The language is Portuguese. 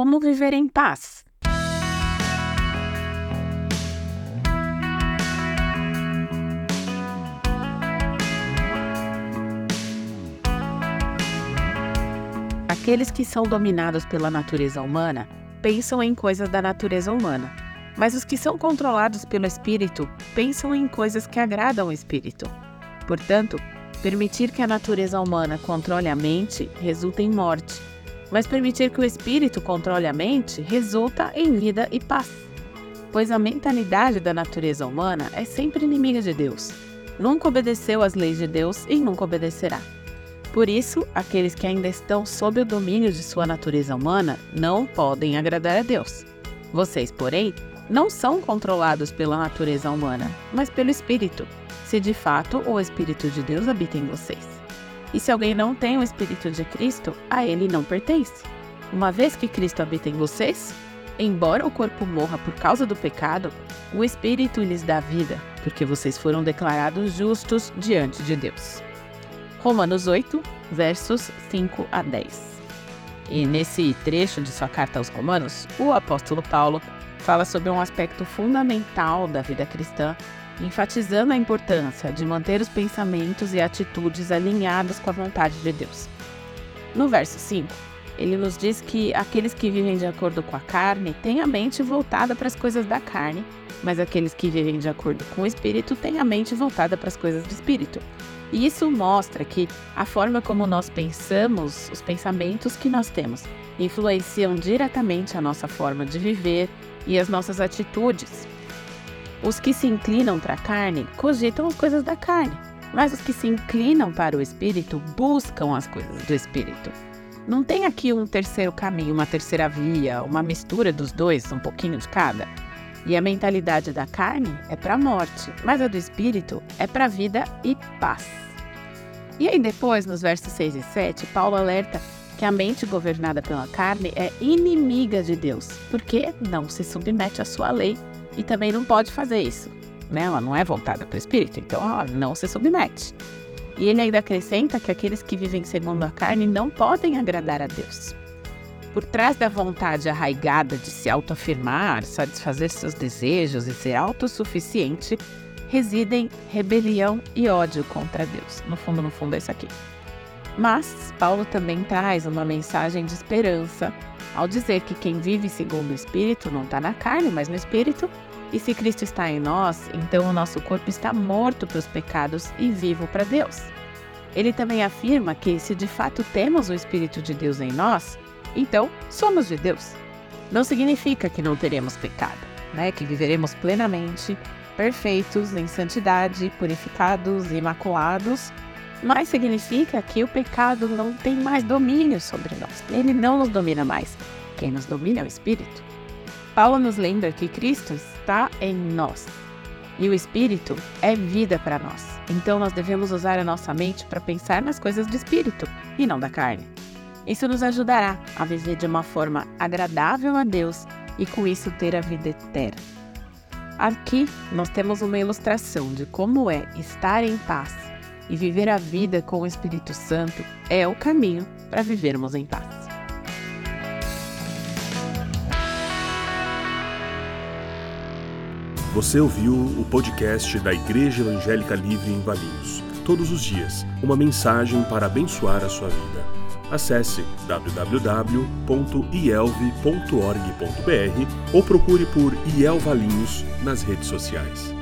como viver em paz. Aqueles que são dominados pela natureza humana pensam em coisas da natureza humana, mas os que são controlados pelo espírito pensam em coisas que agradam o espírito. Portanto, permitir que a natureza humana controle a mente resulta em morte, mas permitir que o espírito controle a mente resulta em vida e paz. Pois a mentalidade da natureza humana é sempre inimiga de Deus. Nunca obedeceu às leis de Deus e nunca obedecerá. Por isso, aqueles que ainda estão sob o domínio de sua natureza humana não podem agradar a Deus. Vocês, porém, não são controlados pela natureza humana, mas pelo Espírito, se de fato o Espírito de Deus habita em vocês. E se alguém não tem o Espírito de Cristo, a ele não pertence. Uma vez que Cristo habita em vocês, embora o corpo morra por causa do pecado, o Espírito lhes dá vida, porque vocês foram declarados justos diante de Deus. Romanos 8, versos 5 a 10. E nesse trecho de sua carta aos Romanos, o apóstolo Paulo fala sobre um aspecto fundamental da vida cristã, enfatizando a importância de manter os pensamentos e atitudes alinhados com a vontade de Deus. No verso 5, ele nos diz que aqueles que vivem de acordo com a carne têm a mente voltada para as coisas da carne, mas aqueles que vivem de acordo com o espírito têm a mente voltada para as coisas do espírito. E isso mostra que a forma como nós pensamos, os pensamentos que nós temos, influenciam diretamente a nossa forma de viver e as nossas atitudes. Os que se inclinam para a carne cogitam as coisas da carne, mas os que se inclinam para o espírito buscam as coisas do espírito. Não tem aqui um terceiro caminho, uma terceira via, uma mistura dos dois, um pouquinho de cada. E a mentalidade da carne é para a morte, mas a do espírito é para a vida e paz. E aí depois, nos versos 6 e 7, Paulo alerta que a mente governada pela carne é inimiga de Deus, porque não se submete à sua lei e também não pode fazer isso. Né? Ela não é voltada para o espírito, então ela não se submete. E ele ainda acrescenta que aqueles que vivem segundo a carne não podem agradar a Deus. Por trás da vontade arraigada de se autoafirmar, satisfazer seus desejos e ser autossuficiente, residem rebelião e ódio contra Deus. No fundo, no fundo, é isso aqui. Mas Paulo também traz uma mensagem de esperança ao dizer que quem vive segundo o Espírito não está na carne, mas no Espírito. E se Cristo está em nós, então o nosso corpo está morto para os pecados e vivo para Deus. Ele também afirma que se de fato temos o Espírito de Deus em nós, então, somos de Deus. Não significa que não teremos pecado, né? Que viveremos plenamente, perfeitos, em santidade, purificados, imaculados, mas significa que o pecado não tem mais domínio sobre nós. Ele não nos domina mais. Quem nos domina é o Espírito. Paulo nos lembra que Cristo está em nós e o Espírito é vida para nós. Então nós devemos usar a nossa mente para pensar nas coisas do Espírito e não da carne. Isso nos ajudará a viver de uma forma agradável a Deus e com isso ter a vida eterna. Aqui nós temos uma ilustração de como é estar em paz e viver a vida com o Espírito Santo é o caminho para vivermos em paz. Você ouviu o podcast da Igreja Evangélica Livre em Valinhos. Todos os dias, uma mensagem para abençoar a sua vida acesse www.ielve.org.br ou procure por IEL Valinhos nas redes sociais.